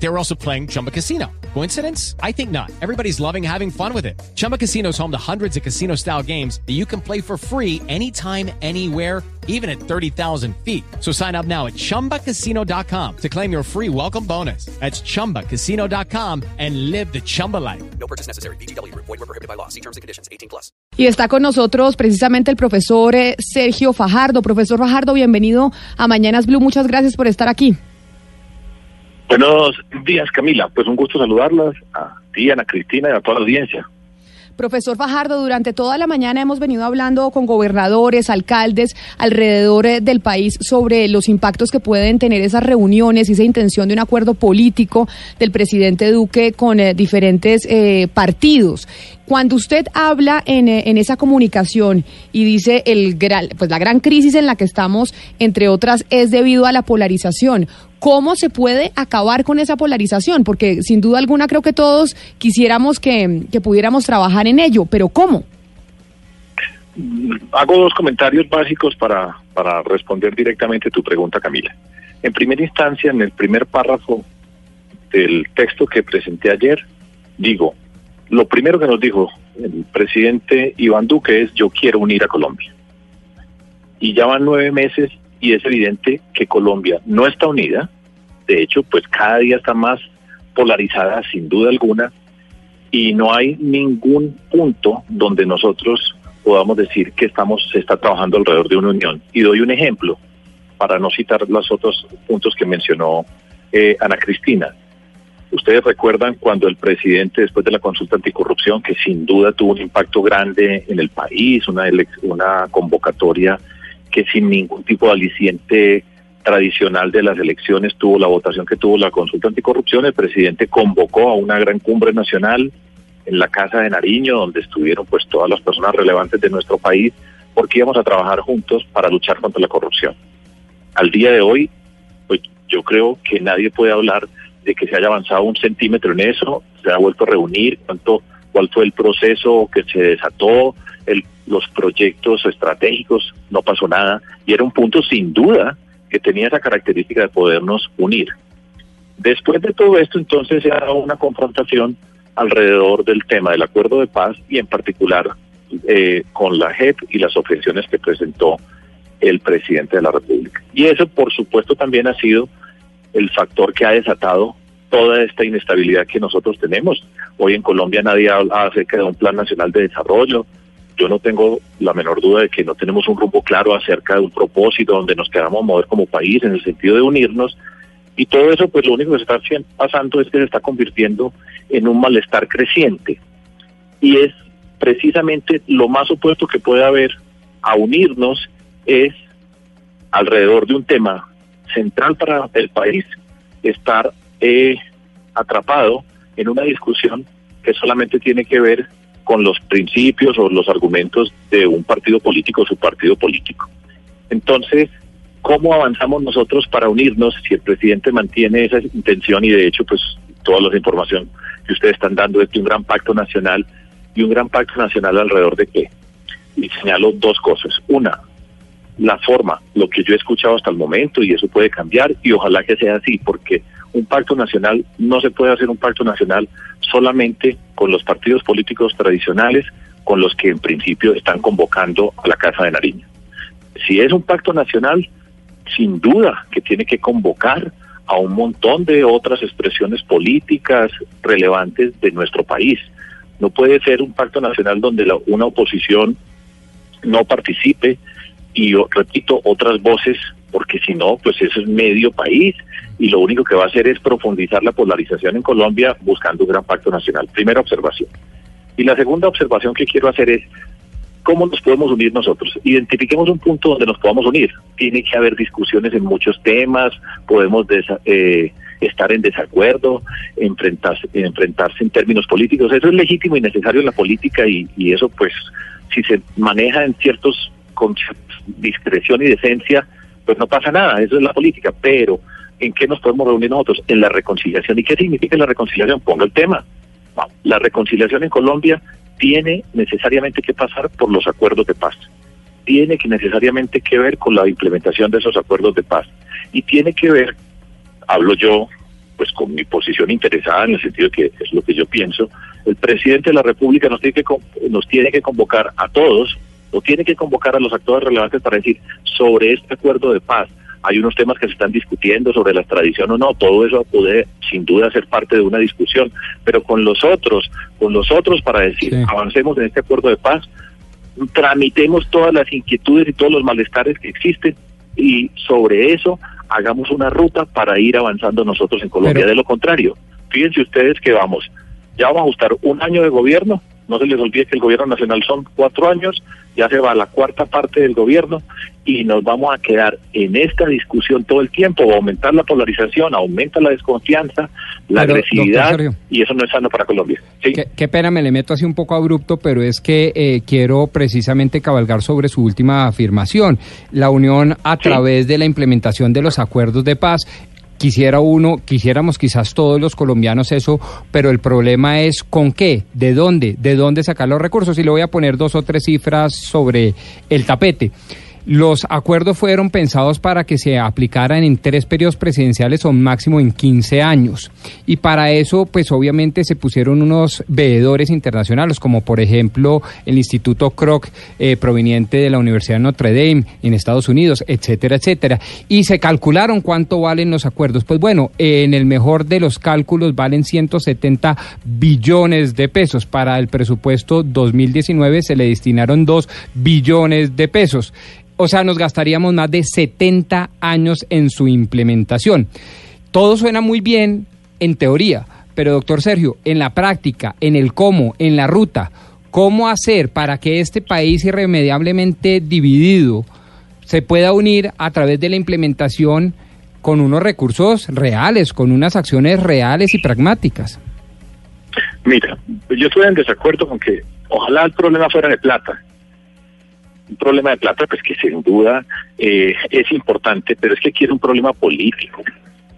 They were also playing Chumba Casino. Coincidence? I think not. Everybody's loving having fun with it. Chumba Casino is home to hundreds of casino style games that you can play for free anytime, anywhere, even at 30,000 feet. So sign up now at chumbacasino.com to claim your free welcome bonus. That's chumbacasino.com and live the Chumba life. No purchase necessary. BGW. Void were prohibited by law. See terms and conditions. 18 plus. Y está con nosotros precisamente el profesor eh, Sergio Fajardo. Profesor Fajardo, bienvenido a Mañanas Blue. Muchas gracias por estar aquí. Buenos días, Camila. Pues un gusto saludarlas a ti, Ana Cristina y a toda la audiencia. Profesor Fajardo, durante toda la mañana hemos venido hablando con gobernadores, alcaldes alrededor eh, del país sobre los impactos que pueden tener esas reuniones y esa intención de un acuerdo político del presidente Duque con eh, diferentes eh, partidos. Cuando usted habla en, eh, en esa comunicación y dice el pues la gran crisis en la que estamos, entre otras, es debido a la polarización. ¿Cómo se puede acabar con esa polarización? Porque sin duda alguna creo que todos quisiéramos que, que pudiéramos trabajar en ello, pero ¿cómo? Hago dos comentarios básicos para, para responder directamente tu pregunta, Camila. En primera instancia, en el primer párrafo del texto que presenté ayer, digo, lo primero que nos dijo el presidente Iván Duque es yo quiero unir a Colombia. Y ya van nueve meses y es evidente que Colombia no está unida. De hecho, pues cada día está más polarizada sin duda alguna y no hay ningún punto donde nosotros podamos decir que estamos se está trabajando alrededor de una unión. Y doy un ejemplo para no citar los otros puntos que mencionó eh, Ana Cristina. Ustedes recuerdan cuando el presidente, después de la consulta anticorrupción, que sin duda tuvo un impacto grande en el país, una, una convocatoria que sin ningún tipo de aliciente tradicional de las elecciones tuvo la votación que tuvo la consulta anticorrupción, el presidente convocó a una gran cumbre nacional en la Casa de Nariño, donde estuvieron pues todas las personas relevantes de nuestro país, porque íbamos a trabajar juntos para luchar contra la corrupción. Al día de hoy, pues yo creo que nadie puede hablar de que se haya avanzado un centímetro en eso, se ha vuelto a reunir, cuánto, cuál fue el proceso que se desató, el, los proyectos estratégicos, no pasó nada, y era un punto sin duda que tenía esa característica de podernos unir. Después de todo esto, entonces se ha dado una confrontación alrededor del tema del acuerdo de paz y en particular eh, con la JEP y las objeciones que presentó el presidente de la República. Y eso, por supuesto, también ha sido el factor que ha desatado toda esta inestabilidad que nosotros tenemos. Hoy en Colombia nadie habla acerca de un plan nacional de desarrollo. Yo no tengo la menor duda de que no tenemos un rumbo claro acerca de un propósito donde nos queramos mover como país en el sentido de unirnos. Y todo eso, pues lo único que se está pasando es que se está convirtiendo en un malestar creciente. Y es precisamente lo más opuesto que puede haber a unirnos es alrededor de un tema central para el país estar eh, atrapado en una discusión que solamente tiene que ver con los principios o los argumentos de un partido político o su partido político. Entonces, ¿cómo avanzamos nosotros para unirnos si el presidente mantiene esa intención y de hecho, pues toda la información que ustedes están dando es de un gran pacto nacional y un gran pacto nacional alrededor de qué? Y señalo dos cosas. Una, la forma, lo que yo he escuchado hasta el momento, y eso puede cambiar, y ojalá que sea así, porque un pacto nacional no se puede hacer un pacto nacional solamente con los partidos políticos tradicionales, con los que en principio están convocando a la Casa de Nariño. Si es un pacto nacional, sin duda que tiene que convocar a un montón de otras expresiones políticas relevantes de nuestro país. No puede ser un pacto nacional donde la, una oposición no participe, y repito otras voces porque si no pues eso es medio país y lo único que va a hacer es profundizar la polarización en Colombia buscando un gran pacto nacional. Primera observación. Y la segunda observación que quiero hacer es cómo nos podemos unir nosotros. Identifiquemos un punto donde nos podamos unir. Tiene que haber discusiones en muchos temas, podemos eh, estar en desacuerdo, enfrentarse, enfrentarse en términos políticos. Eso es legítimo y necesario en la política y eso pues si se maneja en ciertos con discreción y decencia, pues no pasa nada, eso es la política, pero ¿en qué nos podemos reunir nosotros? En la reconciliación. ¿Y qué significa la reconciliación? Pongo el tema. La reconciliación en Colombia tiene necesariamente que pasar por los acuerdos de paz. Tiene que necesariamente que ver con la implementación de esos acuerdos de paz. Y tiene que ver, hablo yo, pues con mi posición interesada en el sentido que es lo que yo pienso, el presidente de la República nos tiene que, nos tiene que convocar a todos, o tiene que convocar a los actores relevantes para decir sobre este acuerdo de paz. Hay unos temas que se están discutiendo sobre la extradición o no, todo eso puede sin duda ser parte de una discusión, pero con los otros, con los otros para decir, Sí. avancemos en este acuerdo de paz, tramitemos todas las inquietudes y todos los malestares que existen y sobre eso hagamos una ruta para ir avanzando nosotros en Colombia. Pero- de lo contrario, fíjense ustedes que vamos, ya vamos a ajustar un año de gobierno, no se les olvide que el gobierno nacional son cuatro años, ya se va la cuarta parte del gobierno y nos vamos a quedar en esta discusión todo el tiempo, va a aumentar la polarización, aumenta la desconfianza, la Pero, agresividad Sergio. y eso no es sano para Colombia. ¿sí? Qué, qué pena, me le meto así un poco abrupto, pero es que eh, quiero precisamente cabalgar sobre su última afirmación. La Unión, a Sí. través de la implementación de los acuerdos de paz, quisiera uno, quisiéramos quizás todos los colombianos eso, pero el problema es con qué, de dónde, de dónde sacar los recursos. Y le voy a poner dos o tres cifras sobre el tapete. Los acuerdos fueron pensados para que se aplicaran en tres periodos presidenciales o máximo en 15 años. Y para eso, pues obviamente se pusieron unos veedores internacionales, como por ejemplo el Instituto Kroc, eh, proveniente de la Universidad de Notre Dame en Estados Unidos, etcétera, etcétera. Y se calcularon cuánto valen los acuerdos. Pues bueno, en el mejor de los cálculos valen 170 billones de pesos. Para el presupuesto 2019 se le destinaron 2 billones de pesos. O sea, nos gastaríamos más de 70 años en su implementación. Todo suena muy bien en teoría, pero doctor Sergio, en la práctica, en el cómo, en la ruta, ¿cómo hacer para que este país irremediablemente dividido se pueda unir a través de la implementación con unos recursos reales, con unas acciones reales y pragmáticas? Mira, yo estoy en desacuerdo con que ojalá el problema fuera de plata. Un problema de plata, pues que sin duda eh, es importante, pero es que aquí es un problema político.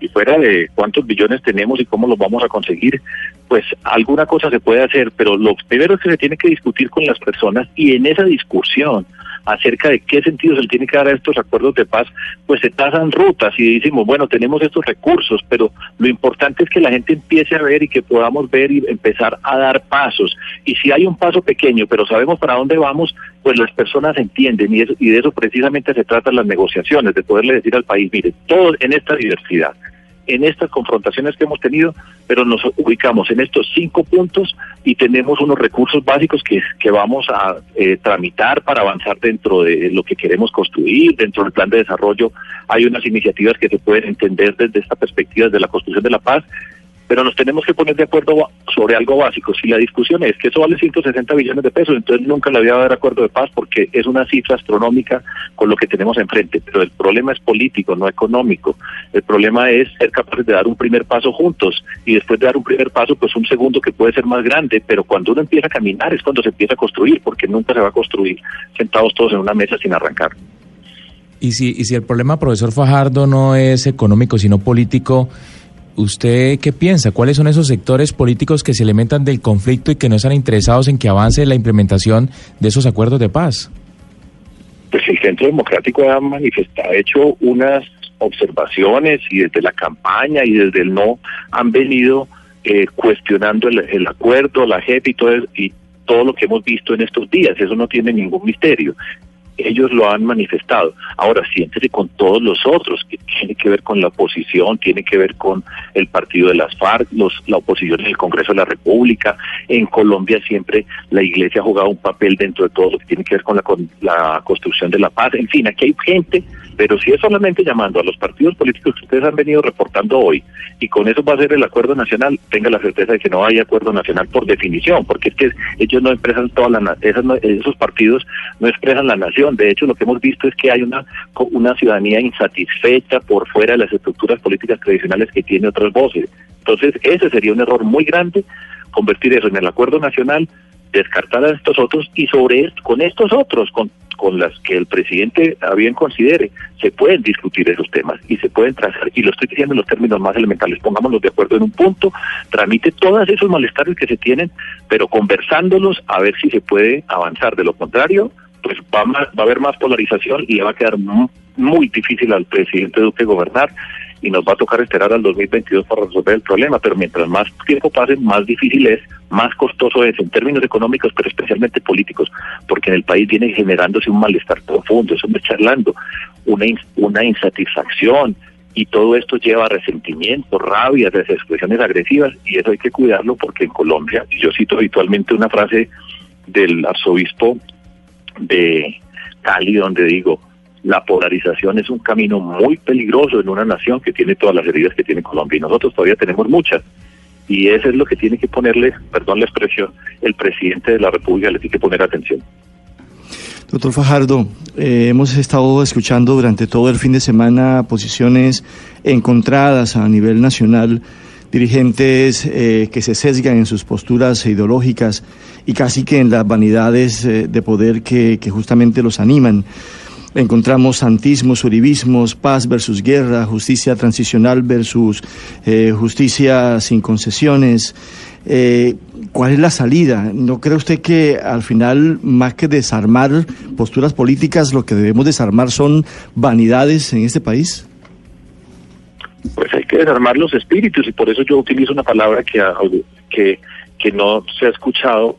Y fuera de cuántos billones tenemos y cómo los vamos a conseguir, pues alguna cosa se puede hacer, pero lo primero es que se tiene que discutir con las personas y en esa discusión acerca de qué sentido se le tiene que dar a estos acuerdos de paz, pues se trazan rutas y decimos, bueno, tenemos estos recursos, pero lo importante es que la gente empiece a ver y que podamos ver y empezar a dar pasos. Y si hay un paso pequeño, pero sabemos para dónde vamos, pues las personas entienden y, eso- y de eso precisamente se tratan las negociaciones, de poderle decir al país, mire, todos en esta diversidad, en estas confrontaciones que hemos tenido, pero nos ubicamos en estos cinco puntos y tenemos unos recursos básicos que, que vamos a eh, tramitar para avanzar dentro de lo que queremos construir, dentro del plan de desarrollo. Hay unas iniciativas que se pueden entender desde esta perspectiva, de la construcción de la paz, pero nos tenemos que poner de acuerdo sobre algo básico. Si la discusión es que eso vale 160 billones de pesos, entonces nunca le había haber acuerdo de paz porque es una cifra astronómica con lo que tenemos enfrente. Pero el problema es político, no económico. El problema es ser capaces de dar un primer paso juntos y después de dar un primer paso, pues un segundo que puede ser más grande. Pero cuando uno empieza a caminar es cuando se empieza a construir, porque nunca se va a construir sentados todos en una mesa sin arrancar. Y si, y si el problema, profesor Fajardo, no es económico, sino político, ¿usted qué piensa? ¿Cuáles son esos sectores políticos que se alimentan del conflicto y que no están interesados en que avance la implementación de esos acuerdos de paz? Pues el Centro Democrático ha manifestado, ha hecho unas observaciones y desde la campaña y desde el no han venido eh, cuestionando el, acuerdo, la JEP y todo, y todo lo que hemos visto en estos días. Eso no tiene ningún misterio. Ellos lo han manifestado. Ahora siéntese con todos los otros, que tiene que ver con la oposición, tiene que ver con el partido de las FARC, los, la oposición en el Congreso de la República. En Colombia siempre la Iglesia ha jugado un papel dentro de todo lo que tiene que ver con la, con la construcción de la paz. En fin, aquí hay gente, pero si es solamente llamando a los partidos políticos que ustedes han venido reportando hoy, y con eso va a ser el acuerdo nacional, tenga la certeza de que no hay acuerdo nacional por definición, porque es que ellos no expresan toda la esas esos partidos no expresan la nación. De hecho, lo que hemos visto es que hay una una ciudadanía insatisfecha por fuera de las estructuras políticas tradicionales que tiene otras voces. Entonces, ese sería un error muy grande convertir eso en el acuerdo nacional descartar a estos otros y sobre con estos otros, con, con las que el presidente bien considere, se pueden discutir esos temas y se pueden trazar, y lo estoy diciendo en los términos más elementales, pongámonos de acuerdo en un punto, tramite todos esos malestares que se tienen, pero conversándolos a ver si se puede avanzar. De lo contrario, pues va, más- va a haber más polarización y va a quedar mu- muy difícil al presidente Duque gobernar y nos va a tocar esperar al 2022 para resolver el problema, pero mientras más tiempo pase, más difícil es, más costoso es en términos económicos, pero especialmente políticos, porque en el país viene generándose un malestar profundo, eso me está hablando, una, una insatisfacción, y todo esto lleva a resentimiento, rabia, a expresiones agresivas, y eso hay que cuidarlo porque en Colombia, yo cito habitualmente una frase del arzobispo de Cali, donde digo, la polarización es un camino muy peligroso en una nación que tiene todas las heridas que tiene Colombia y nosotros todavía tenemos muchas. Y eso es lo que tiene que ponerle, perdón la expresión, el presidente de la República le tiene que poner atención. Doctor Fajardo, eh, hemos estado escuchando durante todo el fin de semana posiciones encontradas a nivel nacional, dirigentes eh, que se sesgan en sus posturas ideológicas y casi que en las vanidades eh, de poder que, justamente los animan. Encontramos santismos, uribismos, paz versus guerra, justicia transicional versus eh, justicia sin concesiones. Eh, ¿Cuál es la salida? ¿No cree usted que al final, más que desarmar posturas políticas, lo que debemos desarmar son vanidades en este país? Pues hay que desarmar los espíritus y por eso yo utilizo una palabra que, que, que no se ha escuchado,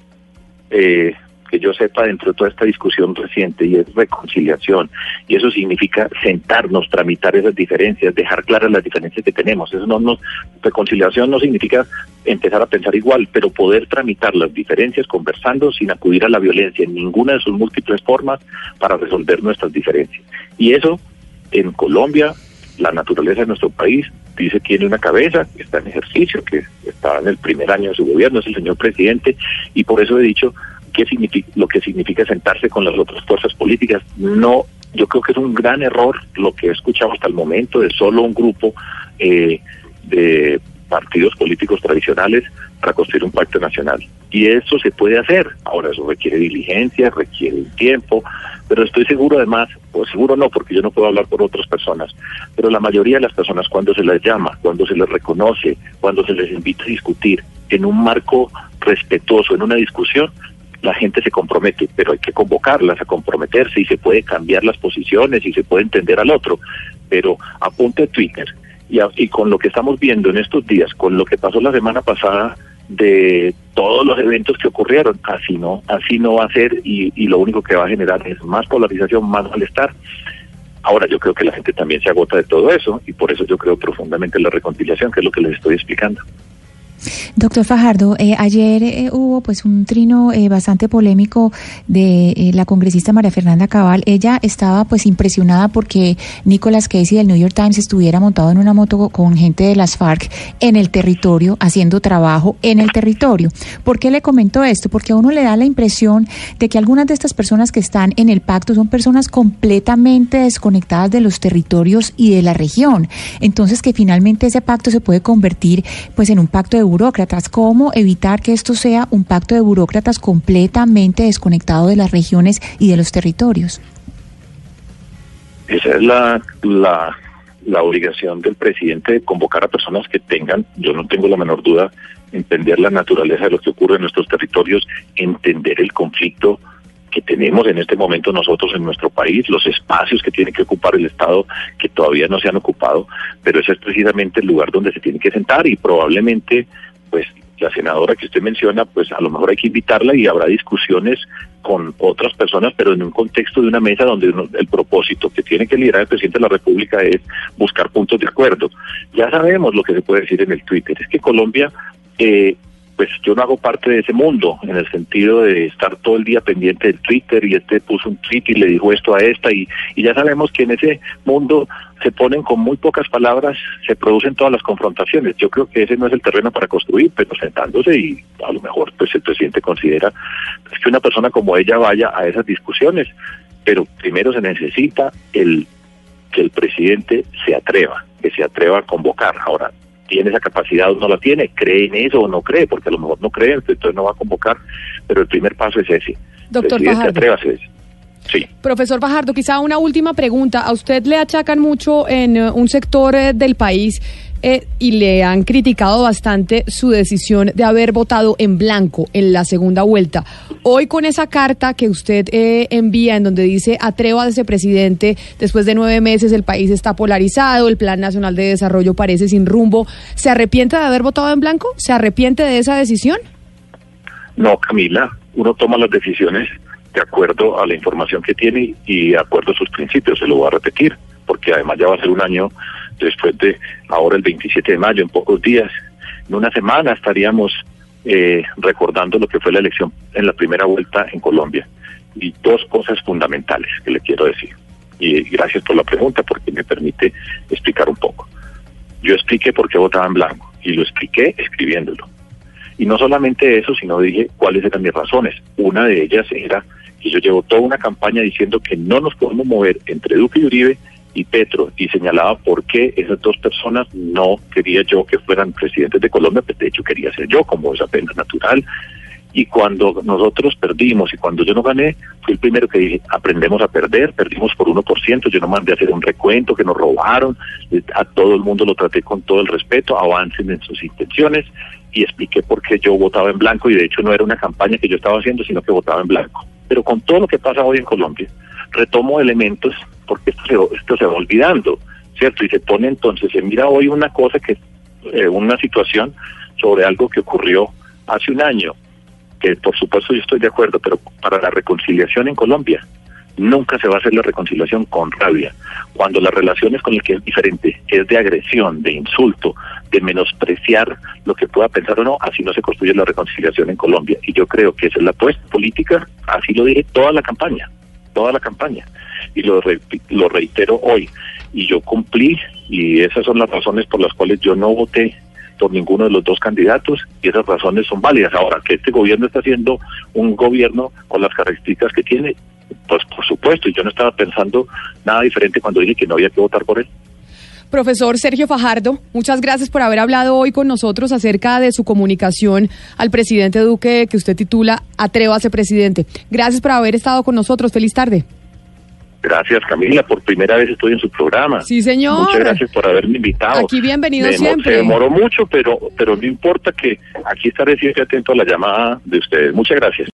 eh, que yo sepa dentro de toda esta discusión reciente y es reconciliación. Y eso significa sentarnos, tramitar esas diferencias, dejar claras las diferencias que tenemos. Eso no, no, reconciliación no significa empezar a pensar igual, pero poder tramitar las diferencias conversando sin acudir a la violencia en ninguna de sus múltiples formas para resolver nuestras diferencias. Y eso en Colombia la naturaleza de nuestro país dice que tiene una cabeza que está en ejercicio, que está en el primer año de su gobierno, es el señor presidente, y por eso he dicho qué significa, lo que significa sentarse con las otras fuerzas políticas. No, yo creo que es un gran error lo que he escuchado hasta el momento de solo un grupo eh, de partidos políticos tradicionales para construir un pacto nacional. Y eso se puede hacer. Ahora, eso requiere diligencia, requiere tiempo, pero estoy seguro además, o seguro no, porque yo no puedo hablar por otras personas, pero la mayoría de las personas cuando se les llama, cuando se les reconoce, cuando se les invita a discutir en un marco respetuoso, en una discusión, la gente se compromete, pero hay que convocarlas a comprometerse y se puede cambiar las posiciones y se puede entender al otro, pero apunte Twitter y, a- y con lo que estamos viendo en estos días, con lo que pasó la semana pasada de todos los eventos que ocurrieron, así no, así no va a ser y, y lo único que va a generar es más polarización, más malestar. Ahora yo creo que la gente también se agota de todo eso y por eso yo creo profundamente en la reconciliación, que es lo que les estoy explicando. Doctor Fajardo, eh, ayer eh, hubo pues un trino eh, bastante polémico de eh, la congresista María Fernanda Cabal. Ella estaba pues impresionada porque Nicolas Casey del New York Times estuviera montado en una moto con gente de las FARC en el territorio, haciendo trabajo en el territorio. ¿Por qué le comento esto? Porque a uno le da la impresión de que algunas de estas personas que están en el pacto son personas completamente desconectadas de los territorios y de la región. Entonces que finalmente ese pacto se puede convertir pues en un pacto de burócratas. ¿Cómo evitar que esto sea un pacto de burócratas completamente desconectado de las regiones y de los territorios? Esa es la, la, obligación del presidente de convocar a personas que tengan, yo no tengo la menor duda, entender la naturaleza de lo que ocurre en nuestros territorios, entender el conflicto que tenemos en este momento nosotros en nuestro país, los espacios que tiene que ocupar el Estado que todavía no se han ocupado, pero ese es precisamente el lugar donde se tiene que sentar y probablemente, pues la senadora que usted menciona, pues a lo mejor hay que invitarla y habrá discusiones con otras personas, pero en un contexto de una mesa donde uno- el propósito que tiene que liderar el presidente de la República es buscar puntos de acuerdo. Ya sabemos lo que se puede decir en el Twitter, es que Colombia eh, pues yo no hago parte de ese mundo, en el sentido de estar todo el día pendiente del Twitter y este puso un tweet y le dijo esto a esta y, ya sabemos que en ese mundo se ponen con muy pocas palabras, se producen todas las confrontaciones. Yo creo que ese no es el terreno para construir, pero sentándose y a lo mejor pues el presidente considera pues, que una persona como ella vaya a esas discusiones, pero primero se necesita el que el presidente se atreva, que se atreva a convocar. Ahora, tiene esa capacidad o no la tiene, cree en eso o no cree, porque a lo mejor no cree, entonces no va a convocar, pero el primer paso es ese. Doctor atrévase. Sí. Profesor Fajardo, quizá una última pregunta. A usted le achacan mucho en eh, un sector eh, del país eh, y le han criticado bastante su decisión de haber votado en blanco en la segunda vuelta. Hoy con esa carta que usted eh, envía en donde dice atrévase presidente, después de nueve meses el país está polarizado, el Plan Nacional de Desarrollo parece sin rumbo, ¿se arrepiente de haber votado en blanco? ¿Se arrepiente de esa decisión? No, Camila, uno toma las decisiones de acuerdo a la información que tiene y de acuerdo a sus principios, se lo voy a repetir, porque además ya va a ser un año después de ahora el 27 de mayo, en pocos días, en una semana estaríamos eh, recordando lo que fue la elección en la primera vuelta en Colombia. Y dos cosas fundamentales que le quiero decir. Y gracias por la pregunta, porque me permite explicar un poco. Yo expliqué por qué votaba en blanco y lo expliqué escribiéndolo. Y no solamente eso, sino dije cuáles eran mis razones. Una de ellas era que yo llevo toda una campaña diciendo que no nos podemos mover entre Duque y Uribe y Petro y señalaba por qué esas dos personas no quería yo que fueran presidentes de Colombia, pues de hecho quería ser yo, como es apenas natural. Y cuando nosotros perdimos y cuando yo no gané, fui el primero que dije, aprendemos a perder, perdimos por 1%, yo no mandé a hacer un recuento que nos robaron, a todo el mundo lo traté con todo el respeto, avancen en sus intenciones y expliqué por qué yo votaba en blanco y de hecho no era una campaña que yo estaba haciendo, sino que votaba en blanco. Pero con todo lo que pasa hoy en Colombia, retomo elementos porque esto se, esto se va olvidando, ¿cierto? Y se pone entonces, se mira hoy una cosa que, eh, una situación sobre algo que ocurrió hace un año, que por supuesto yo estoy de acuerdo, pero para la reconciliación en Colombia, nunca se va a hacer la reconciliación con rabia. Cuando las relaciones con el que es diferente es de agresión, de insulto, de menospreciar lo que pueda pensar o no, así no se construye la reconciliación en Colombia. Y yo creo que esa es la apuesta política, así lo dije toda la campaña, toda la campaña. Y lo, re lo reitero hoy. Y yo cumplí, y esas son las razones por las cuales yo no voté por ninguno de los dos candidatos y esas razones son válidas. Ahora, que este gobierno está haciendo un gobierno con las características que tiene, pues por supuesto, y yo no estaba pensando nada diferente cuando dije que no había que votar por él. Profesor Sergio Fajardo, muchas gracias por haber hablado hoy con nosotros acerca de su comunicación al presidente Duque que usted titula Atrévase presidente. Gracias por haber estado con nosotros. Feliz tarde. Gracias, Camila. Por primera vez estoy en su programa. Sí, señor. Muchas gracias por haberme invitado. Aquí bienvenido me siempre. Se demoró mucho, pero, pero no importa que aquí estaré siempre atento a la llamada de ustedes. Muchas gracias.